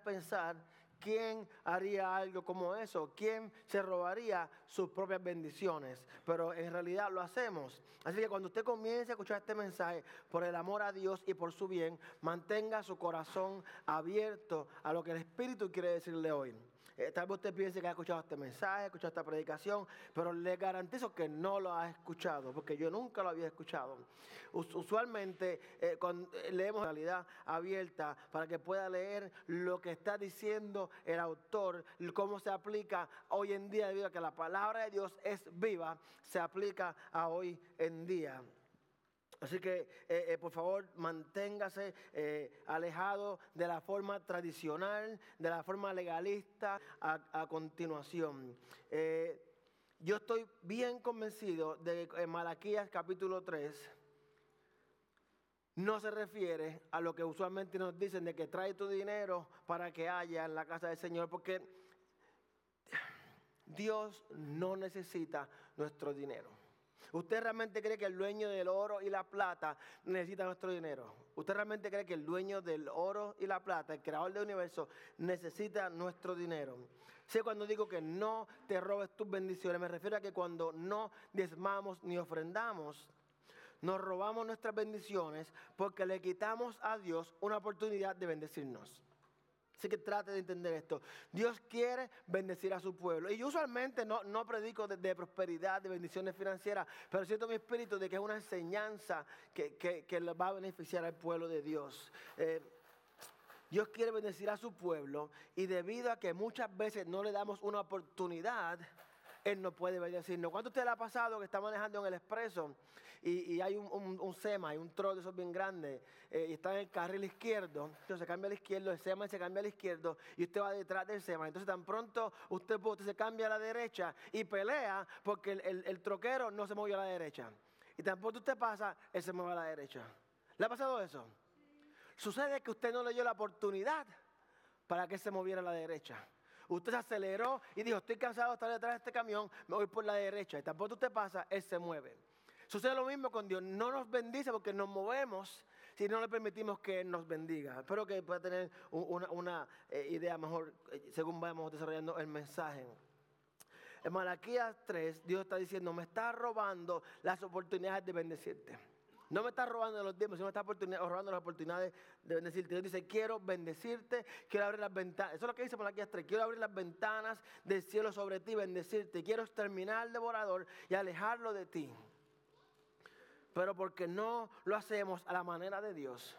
pensar quién haría algo como eso, quién se robaría sus propias bendiciones, pero en realidad lo hacemos. Así que cuando usted comience a escuchar este mensaje, por el amor a Dios y por su bien, mantenga su corazón abierto a lo que el Espíritu quiere decirle hoy. Eh, tal vez usted piense que ha escuchado este mensaje, ha escuchado esta predicación, pero le garantizo que no lo ha escuchado, porque yo nunca lo había escuchado. Usualmente eh, cuando eh, realidad abierta para que pueda leer lo que está diciendo el autor, cómo se aplica hoy en día debido a que la palabra de Dios es viva, se aplica a hoy en día. Así que, eh, por favor, manténgase alejado de la forma tradicional, de la forma legalista a, continuación. yo estoy bien convencido de que en Malaquías capítulo 3, no se refiere a lo que usualmente nos dicen de que trae tu dinero para que haya en la casa del Señor, porque Dios no necesita nuestro dinero. ¿Usted realmente cree que el dueño del oro y la plata necesita nuestro dinero? ¿Usted realmente cree que el dueño del oro y la plata, el creador del universo, necesita nuestro dinero? Sé cuando digo que no te robes tus bendiciones, me refiero a que cuando no desmamos ni ofrendamos, nos robamos nuestras bendiciones porque le quitamos a Dios una oportunidad de bendecirnos. Así que trate de entender esto. Dios quiere bendecir a su pueblo. Y yo usualmente no, no predico de, prosperidad, de bendiciones financieras, pero siento mi espíritu de que es una enseñanza que, que, va a beneficiar al pueblo de Dios. Eh, Dios quiere bendecir a su pueblo y debido a que muchas veces no le damos una oportunidad, Él no puede bendecirnos. ¿Cuánto usted le ha pasado que está manejando en el expreso y, hay un, SEMA, hay un troll de esos bien grande, eh, y está en el carril izquierdo, entonces se cambia al izquierdo, el SEMA se cambia al izquierdo, y usted va detrás del SEMA. Entonces tan pronto usted, se cambia a la derecha y pelea porque el, troquero no se movió a la derecha. Y tan pronto usted pasa, él se mueve a la derecha. ¿Le ha pasado eso? Sucede que usted no le dio la oportunidad para que se moviera a la derecha. Usted se aceleró y dijo, estoy cansado de estar detrás de este camión, me voy por la derecha. Y tan pronto usted pasa, él se mueve. Sucede lo mismo con Dios. No nos bendice porque nos movemos si no le permitimos que nos bendiga. Espero que pueda tener una, eh, idea mejor eh, según vamos desarrollando el mensaje. En Malaquías 3, Dios está diciendo, me está robando las oportunidades de bendecirte. No me está robando los tiempos, sino me está robando las oportunidades de bendecirte. Dios dice, quiero bendecirte, quiero abrir las ventanas. Eso es lo que dice Malaquías 3. Quiero abrir las ventanas del cielo sobre ti, bendecirte. Quiero exterminar al devorador y alejarlo de ti pero porque no lo hacemos a la manera de Dios,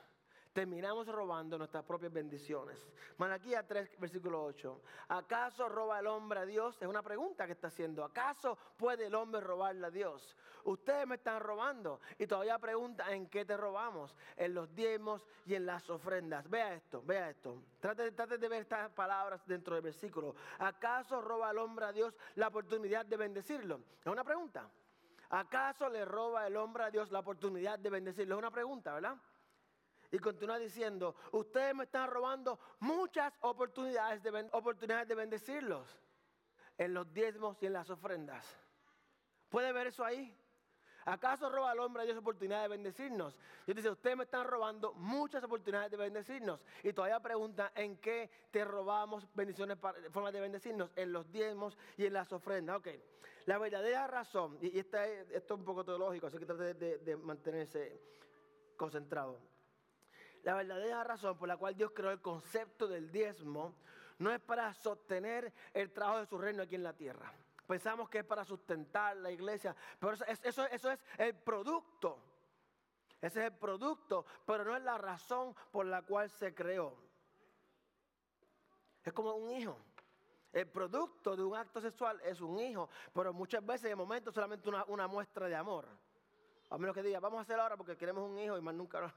terminamos robando nuestras propias bendiciones. Malaquía 3, versículo 8. ¿Acaso roba el hombre a Dios? Es una pregunta que está haciendo. ¿Acaso puede el hombre robarle a Dios? Ustedes me están robando y todavía pregunta en qué te robamos. En los diezmos y en las ofrendas. Vea esto, vea esto. Trate, trate de ver estas palabras dentro del versículo. ¿Acaso roba el hombre a Dios la oportunidad de bendecirlo? Es una pregunta. ¿Acaso le roba el hombre a Dios la oportunidad de bendecirlo? Es una pregunta, ¿verdad? Y continúa diciendo, ustedes me están robando muchas oportunidades de, oportunidades de bendecirlos en los diezmos y en las ofrendas. ¿Puede ver eso ahí? ¿Acaso roba al hombre a Dios oportunidad de bendecirnos? Dios dice, ustedes me están robando muchas oportunidades de bendecirnos. Y todavía pregunta, ¿en qué te robamos bendiciones, formas de bendecirnos? En los diezmos y en las ofrendas. Ok, la verdadera razón, y esto es un poco teológico, así que trate de, mantenerse concentrado. La verdadera razón por la cual Dios creó el concepto del diezmo no es para sostener el trabajo de su reino aquí en la tierra. Pensamos que es para sustentar la iglesia, pero eso, eso, es el producto. Ese es el producto, pero no es la razón por la cual se creó. Es como un hijo. El producto de un acto sexual es un hijo, pero muchas veces de momento solamente una, una muestra de amor. A menos que diga, vamos a hacer ahora porque queremos un hijo y más nunca.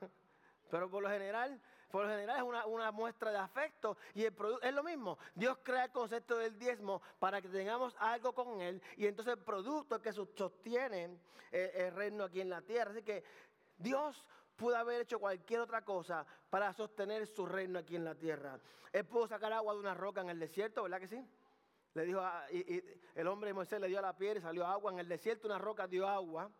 Pero por lo general, por lo general es una, una muestra de afecto y el es lo mismo. Dios crea el concepto del diezmo para que tengamos algo con él y entonces el producto que sostiene el, el reino aquí en la tierra. Así que Dios pudo haber hecho cualquier otra cosa para sostener su reino aquí en la tierra. Él pudo sacar agua de una roca en el desierto, ¿verdad que sí? Le dijo el hombre de Moisés le dio a la piedra y salió agua. En el desierto una roca dio agua.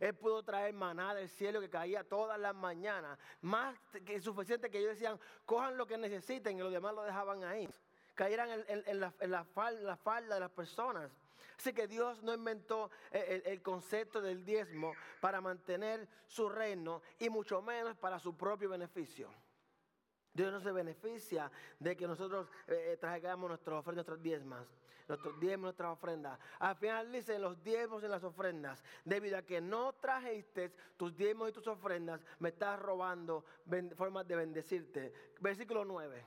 Él pudo traer maná del cielo que caía todas las mañanas. Más que suficiente que ellos decían, cojan lo que necesiten y los demás lo dejaban ahí. Cayeran en, la, falda, de las personas. Así que Dios no inventó el, concepto del diezmo para mantener su reino y mucho menos para su propio beneficio. Dios no se beneficia de que nosotros eh, eh, traigamos nuestras ofrendas, nuestros diezmas, nuestros diezmos, nuestras ofrendas. Al final dicen los diezmos en las ofrendas. Debido a que no trajiste tus diezmos y tus ofrendas, me estás robando formas de bendecirte. Versículo 9.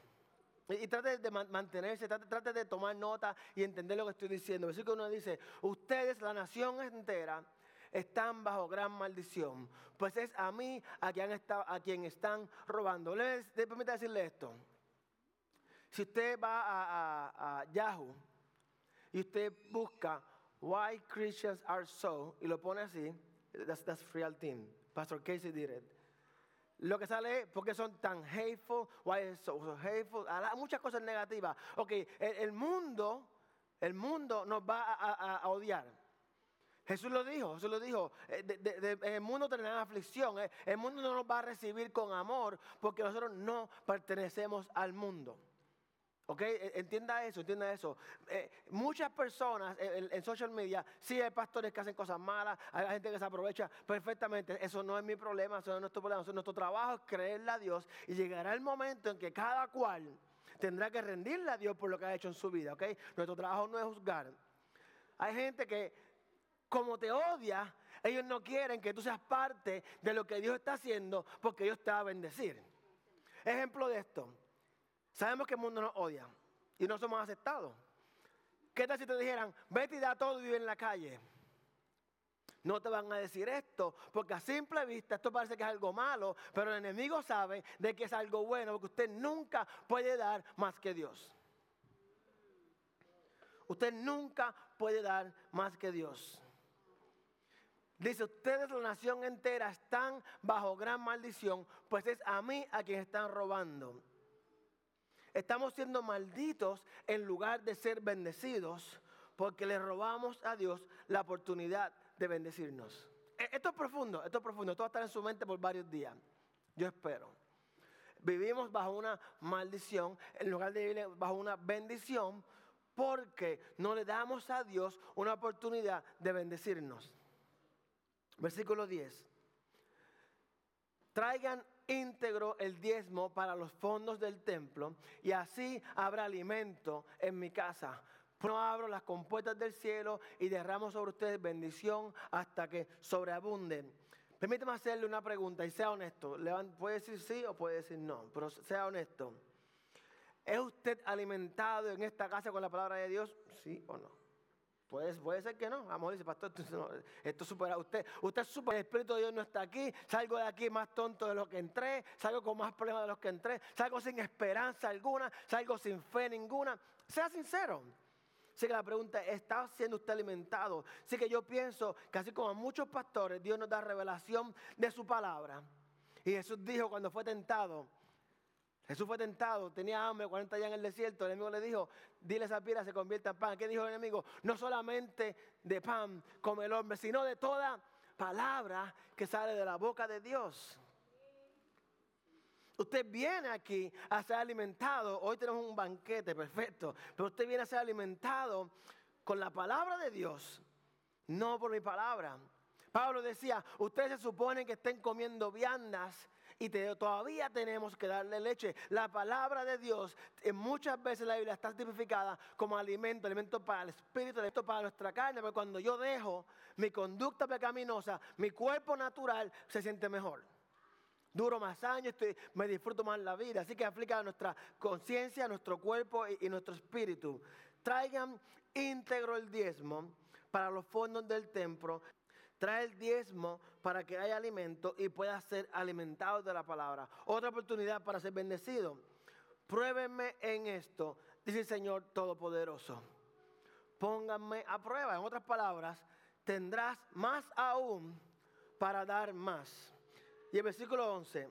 Y, trate de mantenerse, trate, trate, de tomar nota y entender lo que estoy diciendo. Versículo 9 dice, ustedes, la nación entera, están bajo gran maldición, pues es a mí a quien, están robando. Le, permite decirle esto. Si usted va a, Yahoo y usted busca Why Christians Are So y lo pone así, that's, that's real team. Pastor Casey did it. Lo que sale es porque son tan hateful, why is so, hateful, muchas cosas negativas. Ok, el, mundo, el mundo nos va a odiar. Jesús lo dijo, Jesús lo dijo, eh, el mundo tendrá aflicción, eh, el mundo no nos va a recibir con amor porque nosotros no pertenecemos al mundo. ¿Ok? E, entienda eso, entienda eso. Eh, muchas personas en, social media, sí hay pastores que hacen cosas malas, hay gente que se aprovecha perfectamente. Eso no es mi problema, eso no es nuestro problema. nuestro trabajo es creerle a Dios y llegará el momento en que cada cual tendrá que rendirle a Dios por lo que ha hecho en su vida. ¿Ok? Nuestro trabajo no es juzgar. Hay gente que como te odia, ellos no quieren que tú seas parte de lo que Dios está haciendo porque Dios te va a bendecir. Ejemplo de esto. Sabemos que el mundo nos odia y no somos aceptados. ¿Qué tal si te dijeran, vete y da todo y vive en la calle? No te van a decir esto, porque a simple vista esto parece que es algo malo, pero el enemigo sabe de que es algo bueno, porque usted nunca puede dar más que Dios. Usted nunca puede dar más que Dios. Dice, ustedes la nación entera están bajo gran maldición, pues es a mí a quien están robando. Estamos siendo malditos en lugar de ser bendecidos, porque le robamos a Dios la oportunidad de bendecirnos. E, esto es profundo, esto es profundo, esto va a estar en su mente por varios días. Yo espero. Vivimos bajo una maldición en lugar de vivir bajo una bendición, porque no le damos a Dios una oportunidad de bendecirnos. Versículo 10. Traigan íntegro el diezmo para los fondos del templo y así habrá alimento en mi casa. No abro las compuertas del cielo y derramo sobre ustedes bendición hasta que sobreabunden. Permíteme hacerle una pregunta y sea honesto. Puede decir sí o puede decir no, pero sea honesto. ¿Es usted alimentado en esta casa con la palabra de Dios? ¿Sí o no? Puede, puede ser que no. Vamos, dice, pastor, esto, supera usted. Usted supera, el Espíritu de Dios no está aquí. Salgo de aquí más tonto de lo que entré. Salgo con más problemas de los que entré. Salgo sin esperanza alguna. Salgo sin fe ninguna. Sea sincero. Así que la pregunta es, ¿está siendo usted alimentado? Así que yo pienso que así como a muchos pastores, Dios nos da revelación de su palabra. Y Jesús dijo cuando fue tentado, Jesús fue tentado, tenía hambre, 40 días en el desierto. El enemigo le dijo, dile esa piedra se convierta en pan. ¿Qué dijo el enemigo? No solamente de pan come el hombre, sino de toda palabra que sale de la boca de Dios. Usted viene aquí a ser alimentado. Hoy tenemos un banquete perfecto. Pero usted viene a ser alimentado con la palabra de Dios, no por mi palabra. Pablo decía, ustedes se suponen que estén comiendo viandas y todavía tenemos que darle leche. La palabra de Dios, en muchas veces la Biblia está tipificada como alimento, alimento para el espíritu, alimento para nuestra carne, pero cuando yo dejo mi conducta pecaminosa, mi cuerpo natural se siente mejor. Duro más años, me disfruto más la vida. Así que aplica a nuestra conciencia, nuestro cuerpo y, y nuestro espíritu. Traigan íntegro el diezmo para los fondos del templo Trae el diezmo para que haya alimento y pueda ser alimentado de la palabra. Otra oportunidad para ser bendecido. Pruébenme en esto, dice el Señor Todopoderoso. Pónganme a prueba. En otras palabras, tendrás más aún para dar más. Y el versículo 11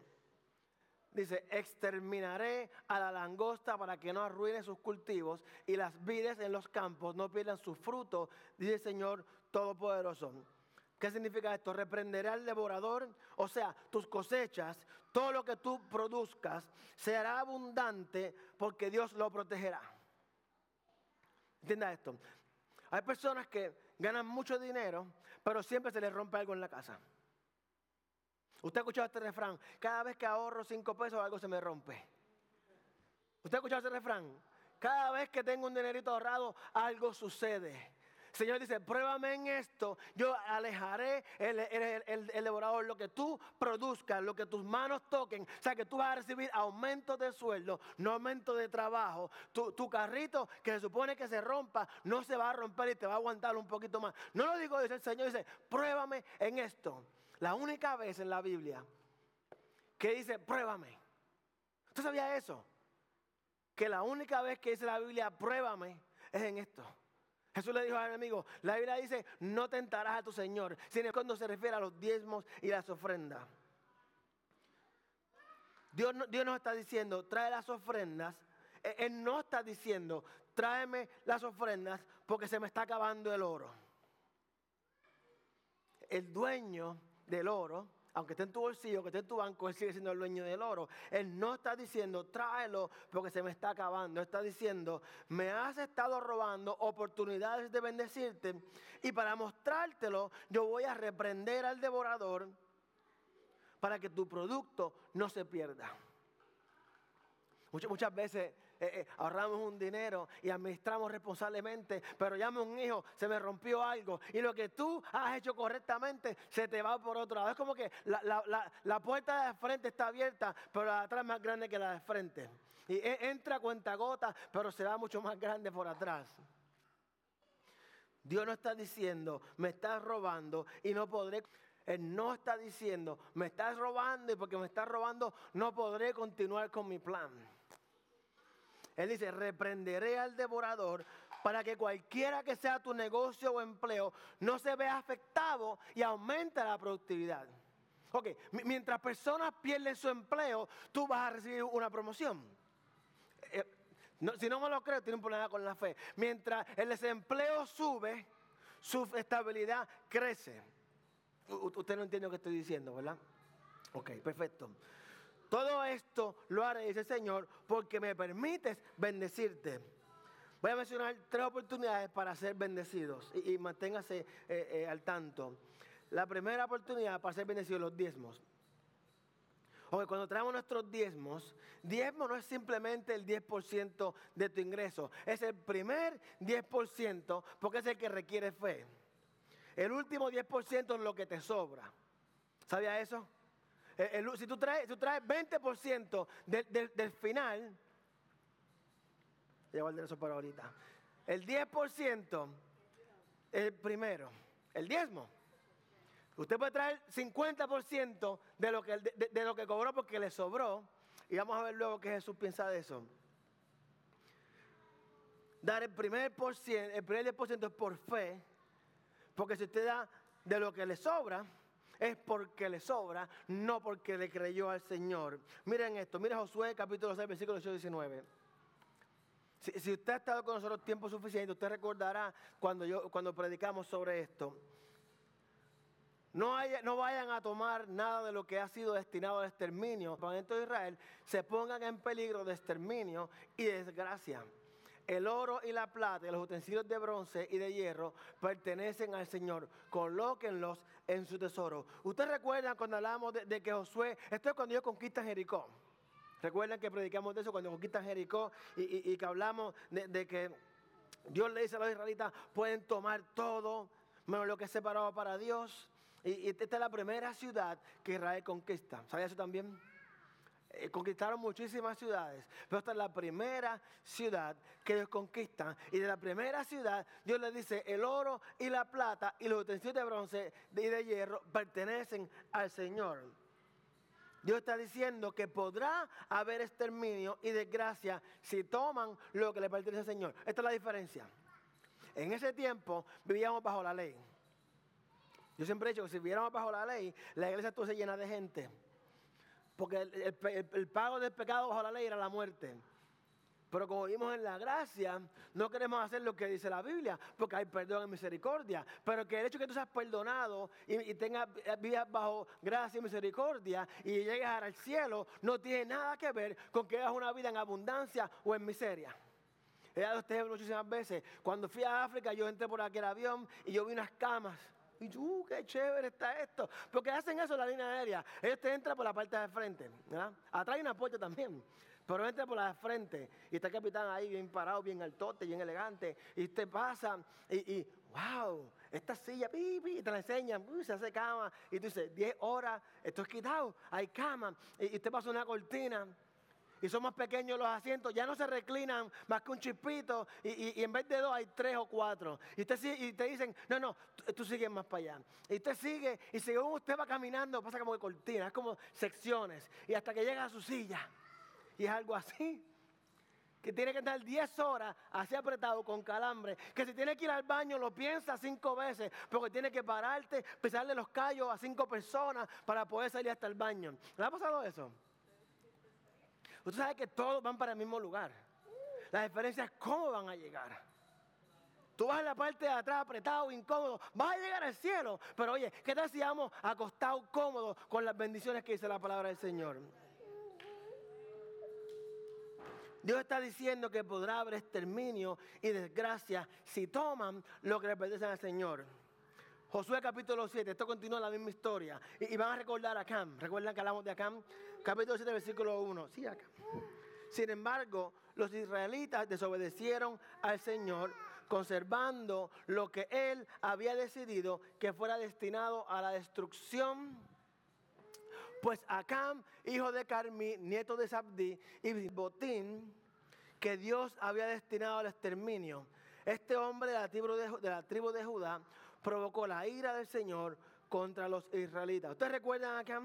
dice, exterminaré a la langosta para que no arruine sus cultivos y las vides en los campos no pierdan su fruto, dice el Señor Todopoderoso ¿Qué significa esto? Reprenderé al devorador, o sea, tus cosechas, todo lo que tú produzcas, será abundante porque Dios lo protegerá. Entienda esto. Hay personas que ganan mucho dinero, pero siempre se les rompe algo en la casa. Usted ha escuchado este refrán, cada vez que ahorro cinco pesos algo se me rompe. ¿Usted ha escuchado ese refrán? Cada vez que tengo un dinerito ahorrado, algo sucede. Señor dice, pruébame en esto, yo alejaré el, el, devorador, lo que tú produzcas, lo que tus manos toquen, o sea que tú vas a recibir aumento de sueldo, no aumento de trabajo. Tu, tu, carrito que se supone que se rompa, no se va a romper y te va a aguantar un poquito más. No lo digo, el Señor, dice, pruébame en esto. La única vez en la Biblia que dice, pruébame. ¿Usted sabía eso? Que la única vez que dice la Biblia, pruébame, es en esto. Jesús le dijo al enemigo, la Biblia dice, no tentarás a tu Señor, sino cuando se refiere a los diezmos y las ofrendas. Dios, Dios nos está diciendo, trae las ofrendas. E, él no está diciendo, tráeme las ofrendas porque se me está acabando el oro. El dueño del oro aunque esté en tu bolsillo, que esté en tu banco, Él sigue siendo el dueño del oro. Él no está diciendo, tráelo porque se me está acabando. está diciendo, me has estado robando oportunidades de bendecirte y para mostrártelo yo voy a reprender al devorador para que tu producto no se pierda. Muchas, muchas veces eh, eh, ahorramos un dinero y administramos responsablemente, pero llame un hijo, se me rompió algo y lo que tú has hecho correctamente se te va por otro lado. Es como que la, puerta de frente está abierta, pero la de atrás es más grande que la de frente. Y e, entra cuenta gota, pero se va mucho más grande por atrás. Dios no está diciendo, me estás robando y no podré. Él no está diciendo, me estás robando y porque me estás robando no podré continuar con mi plan. Él dice, reprenderé al devorador para que cualquiera que sea tu negocio o empleo no se vea afectado y aumente la productividad. Ok, mientras personas pierden su empleo, tú vas a recibir una promoción. Eh, si no me lo creo, tiene un problema con la fe. Mientras el desempleo sube, su estabilidad crece. usted no entiende lo que estoy diciendo, ¿verdad? Ok, perfecto. Todo esto lo haré, dice el Señor, porque me permites bendecirte. Voy a mencionar tres oportunidades para ser bendecidos y, manténgase eh, eh, al tanto. La primera oportunidad para ser bendecidos, los diezmos. Oye, cuando traemos nuestros diezmos, diezmo no es simplemente el 10% de tu ingreso, es el primer 10% porque es el que requiere fe. El último 10% es lo que te sobra. ¿Sabía eso? Si, tú traes, tú traes 20% del final, voy a guardar eso para ahorita. El 10%, el primero, el diezmo. Usted puede traer 50% de lo, que, de, lo que cobró porque le sobró. Y vamos a ver luego qué Jesús piensa de eso. Dar el primer, por cien, el primer 10% es por fe. Porque si usted da de lo que le sobra, es porque le sobra, no porque le creyó al Señor. Miren esto, miren Josué capítulo 6, versículo 19. Si, usted ha estado con nosotros tiempo suficiente, usted recordará cuando, yo, cuando predicamos sobre esto. No, no, vayan a tomar nada de lo que ha sido destinado al exterminio. Para dentro de Israel se pongan en peligro de exterminio y desgracia. El oro y la plata y los utensilios de bronce y de hierro pertenecen al Señor. Colóquenlos en su tesoro. Ustedes recuerdan cuando hablamos de, que Josué, esto es cuando ellos conquistan Jericó. Recuerdan que predicamos de eso cuando conquistan Jericó y, que hablamos de, que Dios le dice a los israelitas, pueden tomar todo, menos lo que es separado para Dios. Y, y esta es la primera ciudad que Israel conquista. ¿Sabía eso también? Eh, conquistaron muchísimas ciudades, pero esta es la primera ciudad que ellos conquistan. Y de la primera ciudad, Dios les dice, el oro y la plata y los utensilios de bronce y de hierro pertenecen al Señor. Dios está diciendo que podrá haber exterminio y desgracia si toman lo que le pertenece al Señor. Esta es la diferencia. En ese tiempo vivíamos bajo la ley. Yo siempre he dicho que si viviéramos bajo la ley, la iglesia todo se llena de gente. Porque el, pago del pecado bajo la ley era la muerte. Pero como vimos en la gracia, no queremos hacer lo que dice la Biblia, porque hay perdón y misericordia. Pero que el hecho que tú seas perdonado y, tengas vivas bajo gracia y misericordia y llegues al cielo, no tiene nada que ver con que hagas una vida en abundancia o en miseria. He dado este ejemplo muchísimas veces. Cuando fui a África, yo entré por aquel avión y yo vi unas camas. Y yo, uh, qué chévere está esto. Porque hacen eso en la línea aérea. Ellos te entran por la parte de frente. Atrás hay una puerta también. Pero entra por la frente y está el capitán ahí bien parado, bien altote, bien elegante. Y te pasa y, wow, esta silla, pi, y te la enseñan, se hace cama. Y tú dices, 10 horas, esto es quitado, hay cama. Y, y te pasa una cortina y son más pequeños los asientos, ya no se reclinan más que un chispito y, en vez de dos hay tres o cuatro. Y, usted, y te dicen, no, no, tú, sigues más para allá. Y usted sigue y según usted va caminando pasa como de cortina, es como secciones. Y hasta que llega a su silla. Y es algo así. Que tiene que estar 10 horas así apretado con calambre. Que si tiene que ir al baño lo piensa cinco veces. Porque tiene que pararte, pisarle los callos a cinco personas para poder salir hasta el baño. ¿Le ha pasado eso? Usted sabe que todos van para el mismo lugar. La diferencia es cómo van a llegar. Tú vas en la parte de atrás apretado, incómodo, vas a llegar al cielo. Pero oye, ¿qué tal si vamos acostados cómodos con las bendiciones que dice la palabra del Señor? Dios está diciendo que podrá haber exterminio y desgracia si toman lo que le pertenece al Señor. Josué capítulo 7, esto continúa la misma historia. Y, van a recordar a Acam. ¿Recuerdan que hablamos de Acam? Capítulo 7, versículo 1. Sí, Acam. Sin embargo, los israelitas desobedecieron al Señor, conservando lo que él había decidido que fuera destinado a la destrucción. Pues Acam, hijo de Carmi, nieto de Sabdi, y Botín, que Dios había destinado al exterminio. Este hombre de la tribu de, de, la tribu de Judá provocó la ira del Señor contra los israelitas. ¿Ustedes recuerdan acá?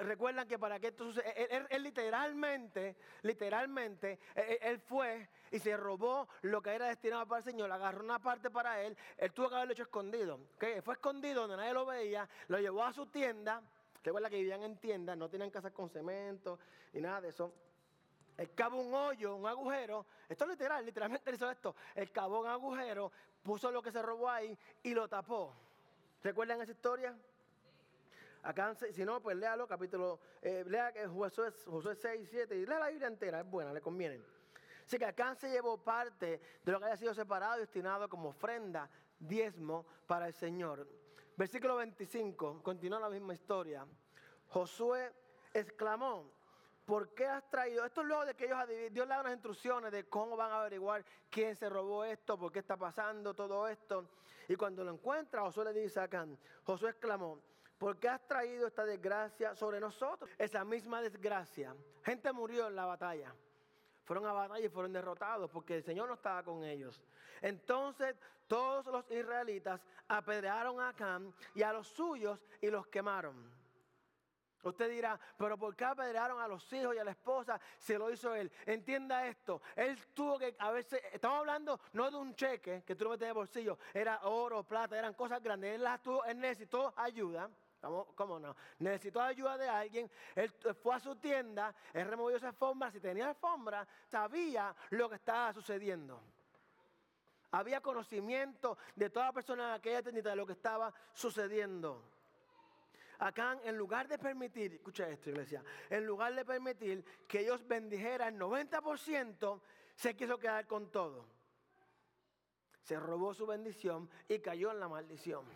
Recuerdan que para que esto suceda, él, literalmente, literalmente, él, fue y se robó lo que era destinado para el Señor, agarró una parte para él, él tuvo que haberlo hecho escondido, fue escondido donde nadie lo veía, lo llevó a su tienda, recuerda que vivían en tiendas, no tenían casas con cemento y nada de eso, él un hoyo, un agujero, esto es literal, literalmente hizo esto, él un agujero, puso lo que se robó ahí y lo tapó. ¿Recuerdan esa historia? Acá, si no, pues léalo, capítulo, eh, lea Josué, Josué 6, 7, y lea la Biblia entera, es buena, le conviene. Así que acá se llevó parte de lo que haya sido separado y destinado como ofrenda, diezmo para el Señor. Versículo 25, continúa la misma historia. Josué exclamó, ¿por qué has traído? Esto es luego de que ellos Dios le da unas instrucciones de cómo van a averiguar quién se robó esto, por qué está pasando todo esto. Y cuando lo encuentra, Josué le dice a Josué exclamó, ¿por qué has traído esta desgracia sobre nosotros? Esa misma desgracia. Gente murió en la batalla. Fueron a batalla y fueron derrotados porque el Señor no estaba con ellos. Entonces todos los israelitas apedrearon a Acán y a los suyos y los quemaron. Usted dirá, pero ¿por qué apedrearon a los hijos y a la esposa si lo hizo él? Entienda esto, él tuvo que, a veces, estamos hablando no de un cheque que tú lo metes en el bolsillo, era oro, plata, eran cosas grandes, él, las tuvo, él necesitó ayuda. ¿Cómo no? Necesitó ayuda de alguien. Él fue a su tienda, él removió esa alfombra. Si tenía alfombra, sabía lo que estaba sucediendo. Había conocimiento de toda persona en aquella tienda de lo que estaba sucediendo. Acá, en lugar de permitir, escucha esto, iglesia, en lugar de permitir que ellos bendijeran el 90%, se quiso quedar con todo. Se robó su bendición y cayó en la maldición.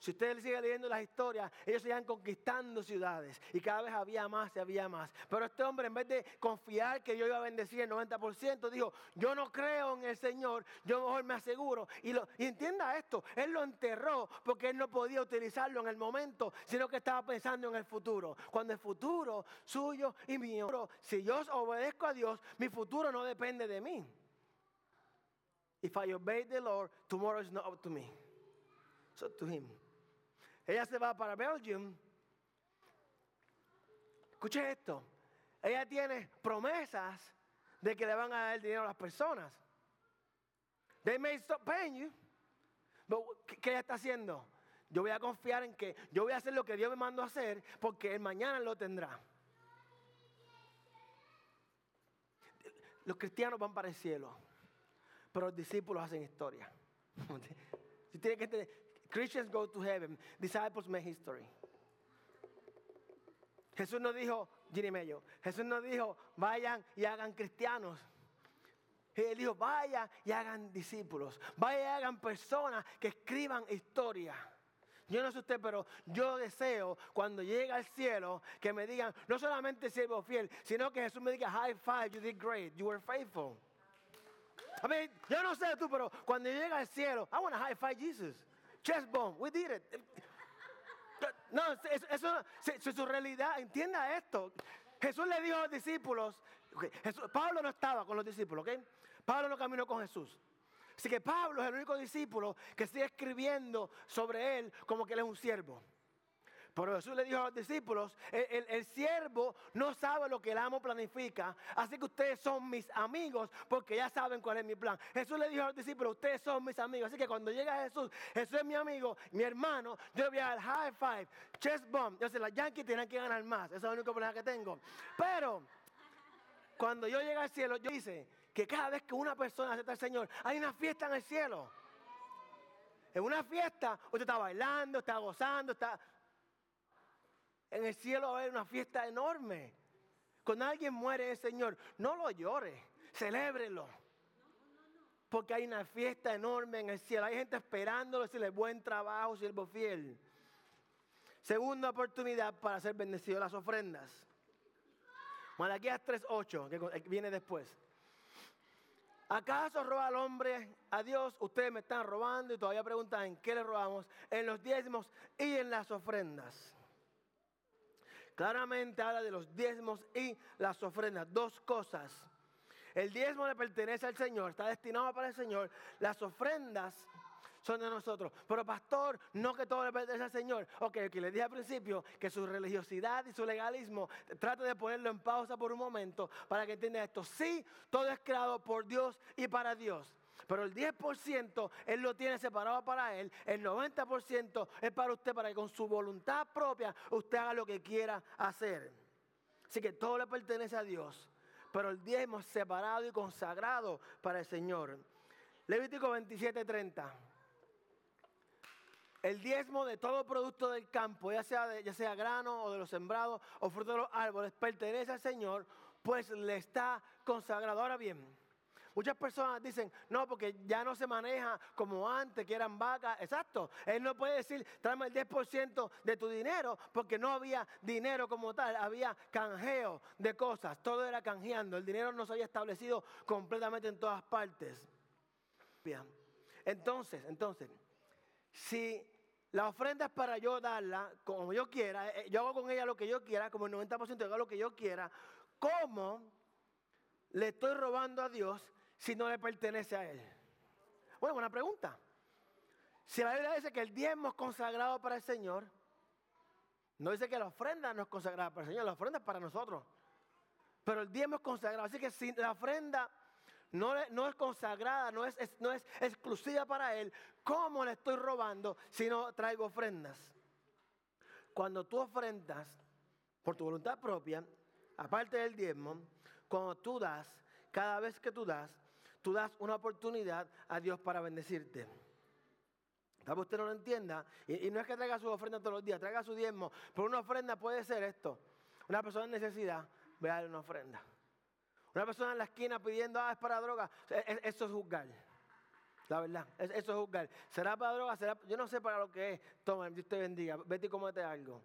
Si usted sigue leyendo las historias, ellos iban conquistando ciudades y cada vez había más y había más. Pero este hombre, en vez de confiar que yo iba a bendecir el 90%, dijo: Yo no creo en el Señor, yo mejor me aseguro. Y, y entienda esto: Él lo enterró porque él no podía utilizarlo en el momento, sino que estaba pensando en el futuro. Cuando el futuro suyo y mío, si yo obedezco a Dios, mi futuro no depende de mí. If I obey the Lord, tomorrow is not up to me. Up to Him. Ella se va para Belgium. Escuche esto. Ella tiene promesas de que le van a dar dinero a las personas. They may stop paying you. ¿Qué ella está haciendo? Yo voy a confiar en que yo voy a hacer lo que Dios me mandó a hacer porque el mañana lo tendrá. los cristianos van para el cielo, pero los discípulos hacen historia. Si tiene que entender, Christians go to heaven, disciples make history. Jesús no dijo, Ginny Mello, Jesús no dijo, vayan y hagan cristianos. Él dijo, vayan y hagan discípulos, vayan y hagan personas que escriban historia. Yo no sé usted, pero yo deseo cuando llegue al cielo que me digan, no solamente siervo fiel, sino que Jesús me diga, high five, you did great, you were faithful. I mean, yo no sé tú, pero cuando llega al cielo, I want to high five Jesus. Chest bump, we did it. No, eso, es su realidad, entienda esto. Jesús le dijo a los discípulos, Pablo no estaba con los discípulos, ¿ok? Pablo no caminó con Jesús. Así que Pablo es el único discípulo que sigue escribiendo sobre él como que él es un siervo. Pero Jesús le dijo a los discípulos, el, siervo no sabe lo que el amo planifica, así que ustedes son mis amigos porque ya saben cuál es mi plan. Jesús le dijo a los discípulos, ustedes son mis amigos, así que cuando llega Jesús, Jesús es mi amigo, mi hermano, yo voy a dar high five, chest bump. Yo sé, las Yankees tienen que ganar más, ese es el único problema que tengo. Pero cuando yo llegue al cielo, yo dice que cada vez que una persona acepta al Señor, hay una fiesta en el cielo. En una fiesta, usted está bailando, está gozando, está en el cielo va a haber una fiesta enorme. Cuando alguien muere el Señor, no lo llore, celébrelo. Porque hay una fiesta enorme en el cielo. Hay gente esperándolo, decirle buen trabajo, siervo fiel. Segunda oportunidad para ser bendecido, las ofrendas. Malaquías 3.8, que viene después. ¿Acaso roba al hombre a Dios? Ustedes me están robando y todavía preguntan en qué le robamos. En los diezmos y en las ofrendas. Claramente habla de los diezmos y las ofrendas. Dos cosas. El diezmo le pertenece al Señor, está destinado para el Señor. Las ofrendas son de nosotros. Pero pastor, no que todo le pertenece al Señor. Ok, que le dije al principio que su religiosidad y su legalismo, trate de ponerlo en pausa por un momento para que entienda esto. Sí, todo es creado por Dios y para Dios. Pero el 10% Él lo tiene separado para Él. El 90% es para usted, para que con su voluntad propia usted haga lo que quiera hacer. Así que todo le pertenece a Dios. Pero el diezmo es separado y consagrado para el Señor. Levítico 27:30. El diezmo de todo producto del campo, ya sea, ya sea grano o de los sembrados o fruto de los árboles, pertenece al Señor, pues le está consagrado. Ahora bien, Muchas personas dicen, no, porque ya no se maneja como antes, que eran vacas. Exacto. Él no puede decir, tráeme el 10% de tu dinero, porque no había dinero como tal, había canjeo de cosas. Todo era canjeando. El dinero no se había establecido completamente en todas partes. Bien. Entonces, entonces, si la ofrenda es para yo darla como yo quiera, eh, yo hago con ella lo que yo quiera, como el 90% hago lo que yo quiera, ¿cómo le estoy robando a Dios si no le pertenece a Él? Bueno, buena pregunta. Si la Biblia dice que el diezmo es consagrado para el Señor, no dice que la ofrenda no es consagrada para el Señor, la ofrenda es para nosotros. Pero el diezmo es consagrado. Así que si la ofrenda no, no es consagrada, no es, no es exclusiva para Él, ¿cómo le estoy robando si no traigo ofrendas? Cuando tú ofrendas por tu voluntad propia, aparte del diezmo, cuando tú das, cada vez que tú das, tú das una oportunidad a Dios para bendecirte. Tal vez usted no lo entienda. Y, no es que traiga su ofrenda todos los días, traiga su diezmo. Pero una ofrenda puede ser esto. Una persona en necesidad, ve darle una ofrenda. Una persona en la esquina pidiendo, ah, es para droga. E, e, eso es juzgar. La verdad, eso es juzgar. ¿Será para droga? ¿Será? Yo no sé para lo que es. Toma, Dios te bendiga. Vete y comete algo.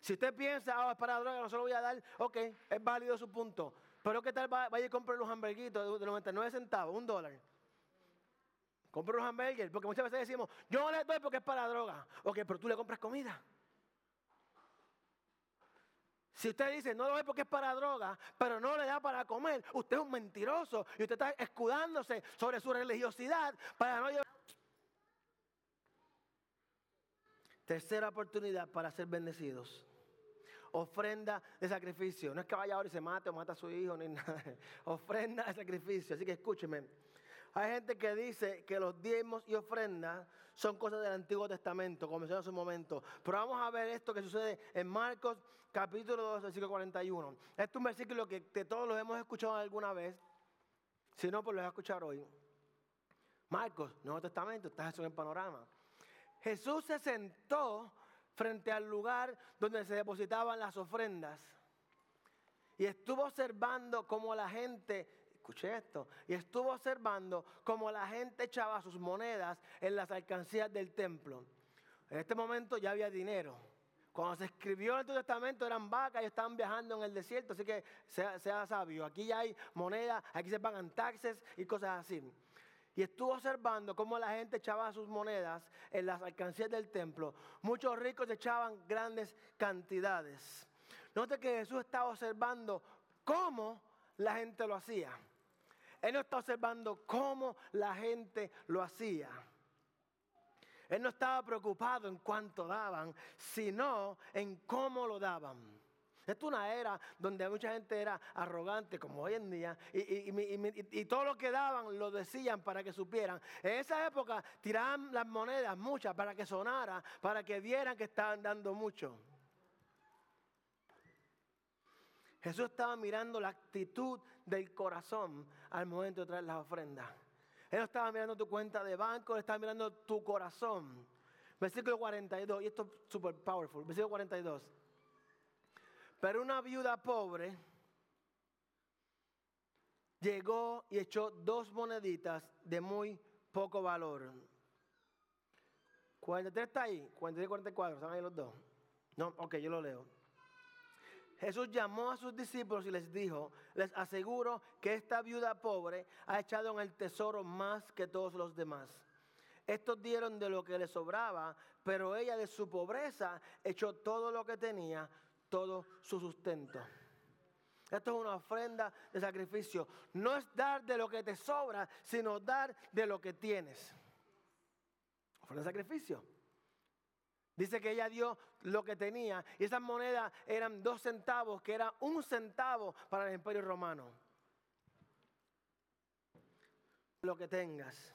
Si usted piensa, ah, es para droga, no se lo voy a dar, ok, es válido su punto. Pero ¿qué tal vaya y compre los hamburguitos de 99 centavos, un dólar? Compre los hamburgues, porque muchas veces decimos, yo no le doy porque es para droga. Ok, pero tú le compras comida. Si usted dice, no lo doy porque es para droga, pero no le da para comer, usted es un mentiroso y usted está escudándose sobre su religiosidad para no llevar... Tercera oportunidad para ser bendecidos ofrenda de sacrificio. No es que vaya ahora y se mate o mata a su hijo, ni nada. Ofrenda de sacrificio. Así que escúcheme. hay gente que dice que los diezmos y ofrendas son cosas del Antiguo Testamento, como mencioné hace un momento. Pero vamos a ver esto que sucede en Marcos capítulo 2, versículo 41. Este es un versículo que todos los hemos escuchado alguna vez. Si no, pues lo voy a escuchar hoy. Marcos, Nuevo Testamento, está Jesús en el panorama. Jesús se sentó frente al lugar donde se depositaban las ofrendas y estuvo observando cómo la gente, escuché esto, y estuvo observando cómo la gente echaba sus monedas en las alcancías del templo. En este momento ya había dinero. Cuando se escribió el Antiguo Testamento eran vacas y estaban viajando en el desierto, así que sea, sea sabio. Aquí ya hay monedas, aquí se pagan taxes y cosas así. Y estuvo observando cómo la gente echaba sus monedas en las alcancías del templo. Muchos ricos echaban grandes cantidades. Note que Jesús estaba observando cómo la gente lo hacía. Él no está observando cómo la gente lo hacía. Él no estaba preocupado en cuánto daban, sino en cómo lo daban. Esta es una era donde mucha gente era arrogante, como hoy en día, y, todo lo que daban lo decían para que supieran. En esa época tiraban las monedas muchas para que sonara, para que vieran que estaban dando mucho. Jesús estaba mirando la actitud del corazón al momento de traer las ofrendas. Él estaba mirando tu cuenta de banco, él estaba mirando tu corazón. Versículo 42, y esto es super powerful. Versículo 42. Pero una viuda pobre llegó y echó dos moneditas de muy poco valor. 43 está ahí, 43 y 44, ¿están ahí los dos? No, ok, yo lo leo. Jesús llamó a sus discípulos y les dijo, les aseguro que esta viuda pobre ha echado en el tesoro más que todos los demás. Estos dieron de lo que les sobraba, pero ella de su pobreza echó todo lo que tenía, todo su sustento. Esto es una ofrenda de sacrificio. No es dar de lo que te sobra, sino dar de lo que tienes. Ofrenda de sacrificio. Dice que ella dio lo que tenía y esas monedas eran dos centavos, que era un centavo para el imperio romano. Lo que tengas.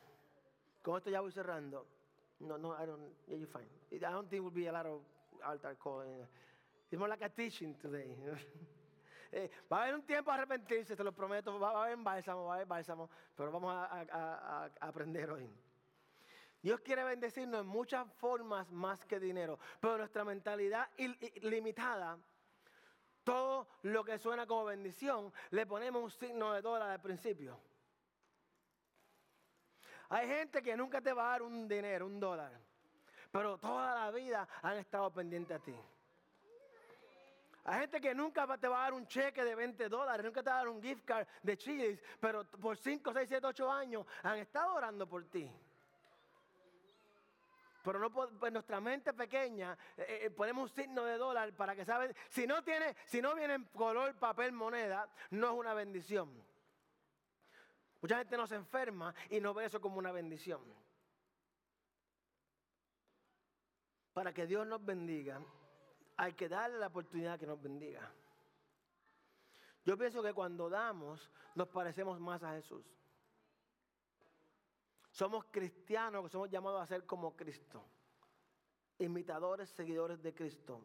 Con esto ya voy cerrando. No, no, I don't, yeah, you're fine. I don't think be a lot of altar call. It's more like a teaching today. Eh, va a haber un tiempo a arrepentirse, te lo prometo. Va a haber bálsamo, va a haber bálsamo. Pero vamos a aprender hoy. Dios quiere bendecirnos en muchas formas más que dinero, pero nuestra mentalidad limitada, todo lo que suena como bendición, le ponemos un signo de dólar al principio. Hay gente que nunca te va a dar un dinero, un dólar, pero toda la vida han estado pendientes a ti. Hay gente que nunca te va a dar un cheque de 20 dólares, nunca te va a dar un gift card de chiles, pero por 5, 6, 7, 8 años han estado orando por ti. Pero pues nuestra mente pequeña eh, eh, ponemos un signo de dólar para que saben, si no tiene, si no viene en color papel moneda, no es una bendición. Mucha gente no se enferma y no ve eso como una bendición. Para que Dios nos bendiga, hay que darle la oportunidad que nos bendiga. Yo pienso que cuando damos, nos parecemos más a Jesús. Somos cristianos que somos llamados a ser como Cristo. Imitadores, seguidores de Cristo.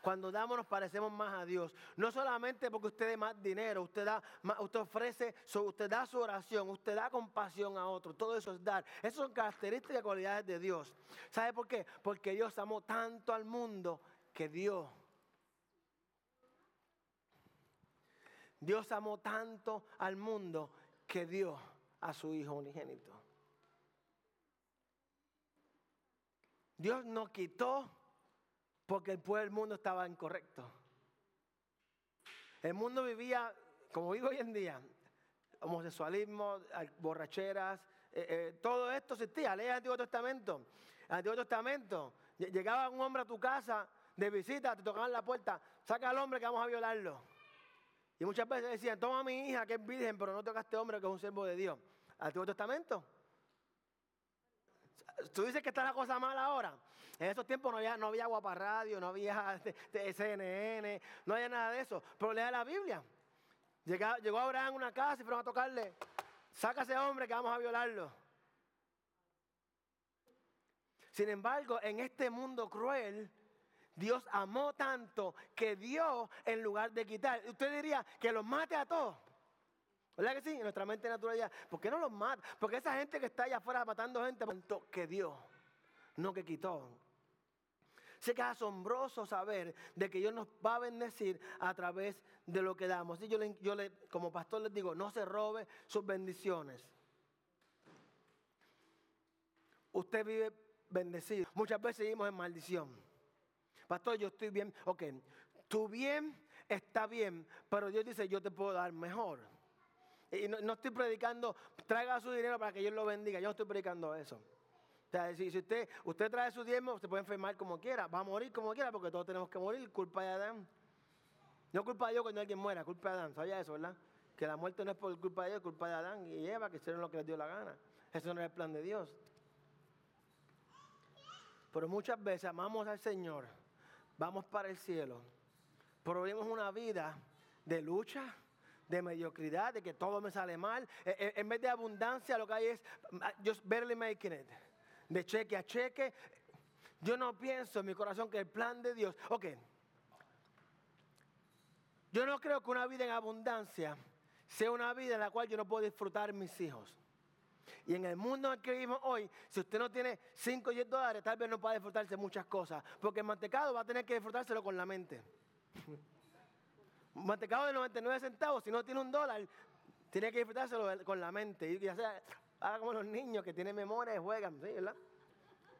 Cuando damos nos parecemos más a Dios. No solamente porque usted dé más dinero, usted, da, usted ofrece, usted da su oración, usted da compasión a otro. Todo eso es dar. Esas son características y cualidades de Dios. ¿Sabe por qué? Porque Dios amó tanto al mundo que dio. Dios amó tanto al mundo que dio a su Hijo unigénito. Dios nos quitó porque el pueblo del mundo estaba incorrecto. El mundo vivía, como vivo hoy en día, homosexualismo, borracheras, eh, eh, todo esto existía. Lee el Antiguo Testamento. El Antiguo Testamento, llegaba un hombre a tu casa de visita, te tocaban la puerta, saca al hombre que vamos a violarlo. Y muchas veces decían, toma mi hija que es virgen, pero no toca a este hombre que es un siervo de Dios. Antiguo Testamento. Tú dices que está la cosa mala ahora. En esos tiempos no había, no había guapa radio, no había CNN, no había nada de eso. Pero lea la Biblia. Llegó, llegó Abraham a una casa y fueron a tocarle saca a ese hombre que vamos a violarlo. Sin embargo, en este mundo cruel, Dios amó tanto que dio en lugar de quitar. Usted diría que los mate a todos. ¿Verdad que sí? En nuestra mente natural ya. ¿Por qué no los mata? Porque esa gente que está allá afuera matando gente, que dio, no que quitó. Sé que es asombroso saber de que Dios nos va a bendecir a través de lo que damos. Y yo, le, yo le, como pastor les digo, no se robe sus bendiciones. Usted vive bendecido. Muchas veces vivimos en maldición. Pastor, yo estoy bien. Ok, tu bien está bien, pero Dios dice, yo te puedo dar mejor. Y no, estoy predicando, traiga su dinero para que Dios lo bendiga. Yo no estoy predicando eso. O sea, si, usted, usted trae su diezmo, usted puede enfermar como quiera, va a morir como quiera, porque todos tenemos que morir, culpa de Adán. No culpa de Dios cuando alguien muera, culpa de Adán. ¿Sabía eso, verdad? Que la muerte no es por culpa de Dios, culpa de Adán y Eva, que hicieron lo que les dio la gana. Eso no es el plan de Dios. Pero muchas veces amamos al Señor, vamos para el cielo, pero una vida de lucha, de mediocridad, de que todo me sale mal. E, e, en vez de abundancia, lo que hay es just barely making it. De cheque a cheque. Yo no pienso en mi corazón que el plan de Dios. Ok. Yo no creo que una vida en abundancia sea una vida en la cual yo no puedo disfrutar mis hijos. Y en el mundo en el que vivimos hoy, si usted no tiene 5 o 10 dólares, tal vez no pueda disfrutarse muchas cosas. Porque el mantecado va a tener que disfrutárselo con la mente. mantecado de 99 centavos, si no tiene un dólar, tiene que disfrutárselo con la mente. Y ya sea, haga como los niños que tienen memoria y juegan, ¿sí, ¿verdad?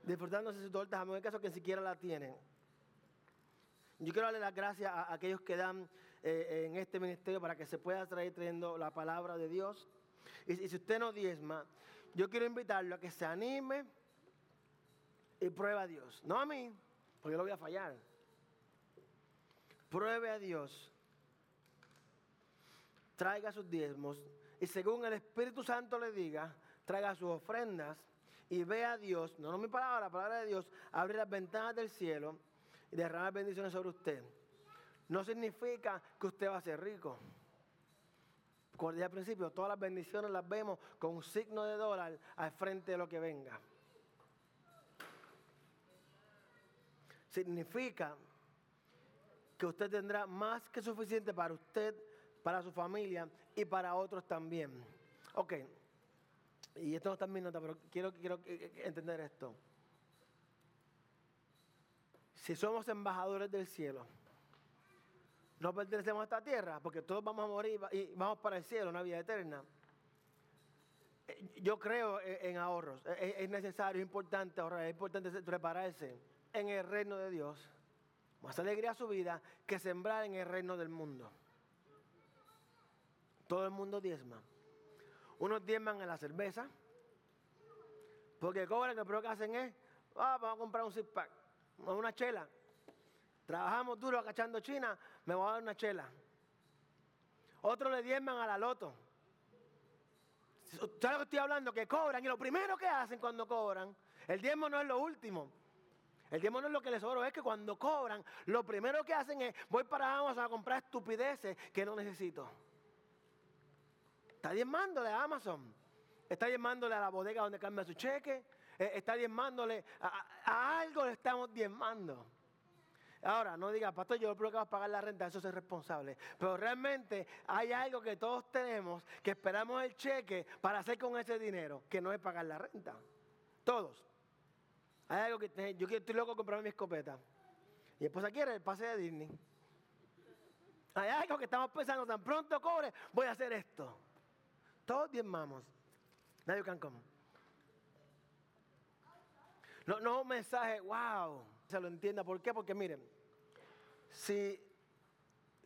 Disfrutándose su torta, en el caso que ni siquiera la tienen. Yo quiero darle las gracias a aquellos que dan eh, en este ministerio para que se pueda traer trayendo la palabra de Dios. Y, si usted no diezma, yo quiero invitarlo a que se anime y pruebe a Dios. No a mí, porque yo lo voy a fallar. Pruebe a Dios traiga sus diezmos y según el Espíritu Santo le diga, traiga sus ofrendas y vea a Dios, no, no mi palabra, la palabra de Dios, abrir las ventanas del cielo y derramar bendiciones sobre usted. No significa que usted va a ser rico. Como al principio, todas las bendiciones las vemos con un signo de dólar al frente de lo que venga. Significa que usted tendrá más que suficiente para usted para su familia y para otros también. Ok, y esto no está en mi nota, pero quiero, quiero entender esto. Si somos embajadores del cielo, no pertenecemos a esta tierra, porque todos vamos a morir y vamos para el cielo, una vida eterna. Yo creo en ahorros, es necesario, es importante ahorrar, es importante prepararse en el reino de Dios. Más alegría a su vida que sembrar en el reino del mundo. Todo el mundo diezma. Unos diezman en la cerveza. Porque cobran lo que hacen es, ah, vamos a comprar un six pack, una chela. Trabajamos duro agachando China, me voy a dar una chela. Otros le diezman a la loto. ¿Sabes lo que estoy hablando? Que cobran y lo primero que hacen cuando cobran, el diezmo no es lo último. El diezmo no es lo que les oro, es que cuando cobran, lo primero que hacen es, voy para Amazon a comprar estupideces que no necesito. Está diezmándole a Amazon. Está diezmándole a la bodega donde cambia su cheque. Eh, está diezmándole a, algo le estamos diezmando. Ahora, no diga, pastor, yo creo que vas a pagar la renta, eso es responsable. Pero realmente hay algo que todos tenemos, que esperamos el cheque para hacer con ese dinero, que no es pagar la renta. Todos. Hay algo que yo estoy loco de comprarme mi escopeta. Y después quiere el pase de Disney. Hay algo que estamos pensando, tan pronto cobre, voy a hacer esto. Todos diezmamos. Nadie can come. No, no un mensaje, wow, se lo entienda. ¿Por qué? Porque miren, si,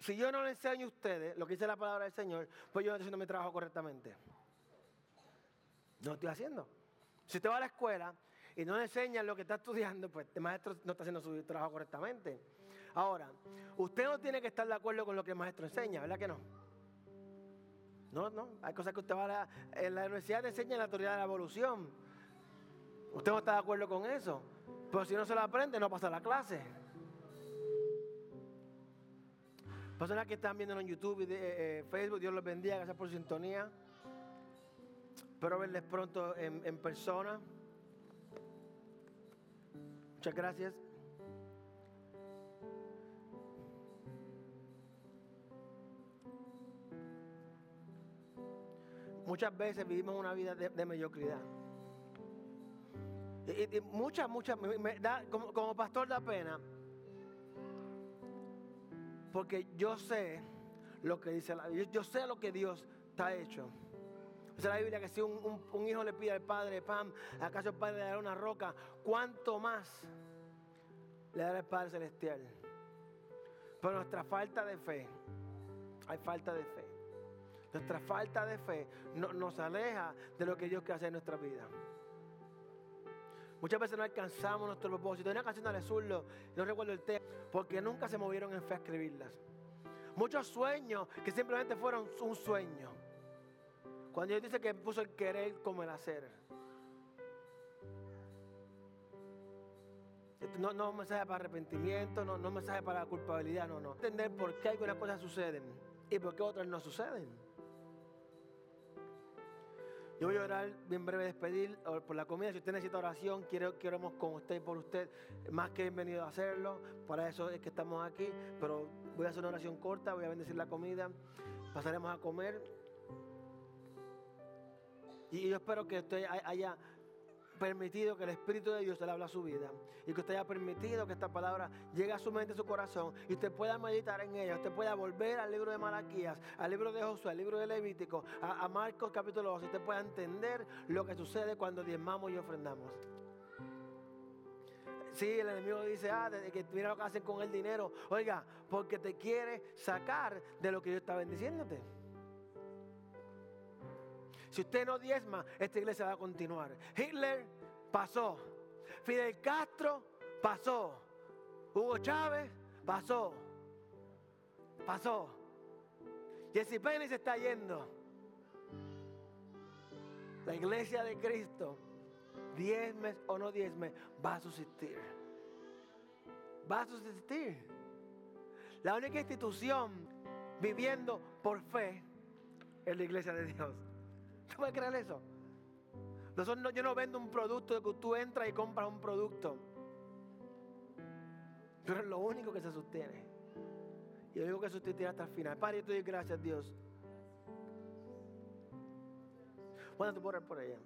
si yo no le enseño a ustedes lo que dice la palabra del Señor, pues yo no estoy haciendo mi trabajo correctamente. No lo estoy haciendo. Si usted va a la escuela y no le enseñan lo que está estudiando, pues el maestro no está haciendo su trabajo correctamente. Ahora, usted no tiene que estar de acuerdo con lo que el maestro enseña, ¿verdad que no? No, no, hay cosas que usted va a la, en la universidad le enseña la teoría de la evolución. Usted no está de acuerdo con eso. Pero si no se lo aprende, no pasa la clase. Personas que están viendo en YouTube y eh, eh, Facebook, Dios los bendiga, gracias por su sintonía. Espero verles pronto en, persona. Muchas gracias. Muchas veces vivimos una vida de, mediocridad. Y, muchas, muchas, como, pastor da pena, porque yo sé lo que dice la Biblia, yo, sé lo que Dios está hecho. Dice la Biblia que si un, hijo le pide al padre pan, acaso el padre le dará una roca, ¿cuánto más le dará el Padre Celestial? Pero nuestra falta de fe, hay falta de fe. Nuestra falta de fe nos aleja de lo que Dios quiere hacer en nuestra vida. Muchas veces no alcanzamos nuestro propósito. Hay una canción de Alezurdo, no recuerdo el tema, porque nunca se movieron en fe a escribirlas. Muchos sueños que simplemente fueron un sueño. Cuando Dios dice que puso el querer como el hacer. No, no mensaje para arrepentimiento, no, no mensaje para culpabilidad, no, no. Entender por qué algunas cosas suceden y por qué otras no suceden. Yo voy a orar bien breve, despedir por la comida. Si usted necesita oración, quiero que oremos con usted y por usted. Más que bienvenido a hacerlo. Para eso es que estamos aquí. Pero voy a hacer una oración corta, voy a bendecir la comida. Pasaremos a comer. Y yo espero que usted haya permitido que el Espíritu de Dios le hable a su vida y que usted haya permitido que esta palabra llegue a su mente, a su corazón y usted pueda meditar en ella, usted pueda volver al libro de Malaquías, al libro de Josué, al libro de Levítico, a, Marcos capítulo 2, y usted pueda entender lo que sucede cuando diezmamos y ofrendamos. Sí, el enemigo dice, ah, de que mira lo que hacen con el dinero. Oiga, porque te quiere sacar de lo que yo estaba bendiciéndote. Si usted no diezma, esta iglesia va a continuar. Hitler pasó. Fidel Castro pasó. Hugo Chávez pasó. Pasó. Jesse Penny se está yendo. La iglesia de Cristo, diezmes o no diezmes, va a subsistir. Va a subsistir. La única institución viviendo por fe es la iglesia de Dios. ¿Tú puedes creer eso? Nosotros yo no vendo un producto de que tú entras y compras un producto. Pero es lo único que se sostiene. Y lo único que sostiene hasta el final. Padre, yo te doy gracias, Dios. Bueno, tú puedes por ella.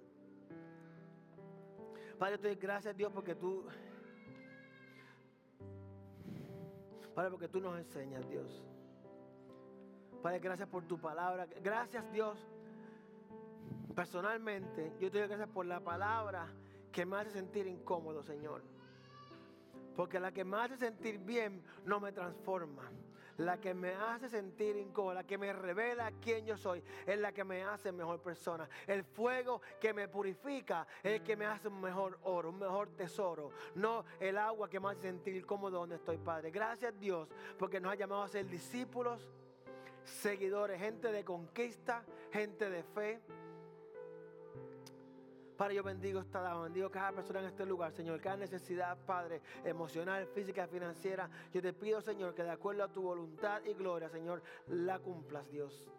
Padre, yo te doy gracias, Dios, porque tú. Padre, porque tú nos enseñas, Dios. Padre, gracias por tu palabra. Gracias, Dios Personalmente, yo te doy gracias por la palabra que me hace sentir incómodo, Señor. Porque la que me hace sentir bien no me transforma. La que me hace sentir incómodo, la que me revela quién yo soy, es la que me hace mejor persona. El fuego que me purifica es el que me hace un mejor oro, un mejor tesoro. No el agua que me hace sentir incómodo donde estoy, Padre. Gracias Dios, porque nos ha llamado a ser discípulos, seguidores, gente de conquista, gente de fe Padre, yo bendigo esta dama, bendigo cada persona en este lugar, Señor. Cada necesidad, Padre, emocional, física, financiera. Yo te pido, Señor, que de acuerdo a tu voluntad y gloria, Señor, la cumplas, Dios.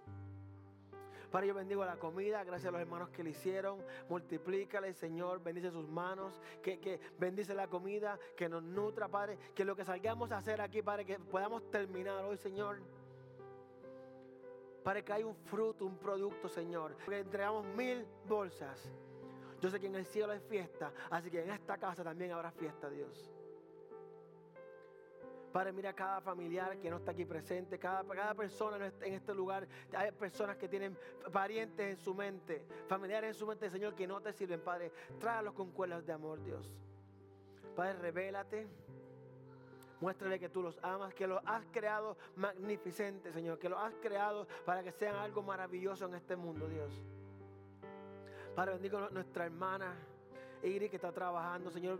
Padre, yo bendigo la comida, gracias a los hermanos que le hicieron. Multiplícale, Señor, bendice sus manos, que, que, bendice la comida, que nos nutra, Padre. Que lo que salgamos a hacer aquí, Padre, que podamos terminar hoy, Señor. Para que haya un fruto, un producto, Señor. Que entregamos mil bolsas yo sé que en el cielo hay fiesta, así que en esta casa también habrá fiesta, Dios. Padre, mira cada familiar que no está aquí presente, cada, persona en este lugar. Hay personas que tienen parientes en su mente, familiares en su mente, Señor, que no te sirven, Padre. Tráelos con cuerdas de amor, Dios. Padre, revélate. Muéstrale que tú los amas, que los has creado magnificentes, Señor, que los has creado para que sean algo maravilloso en este mundo, Dios. Padre, bendigo a nuestra hermana Iri que está trabajando, Señor.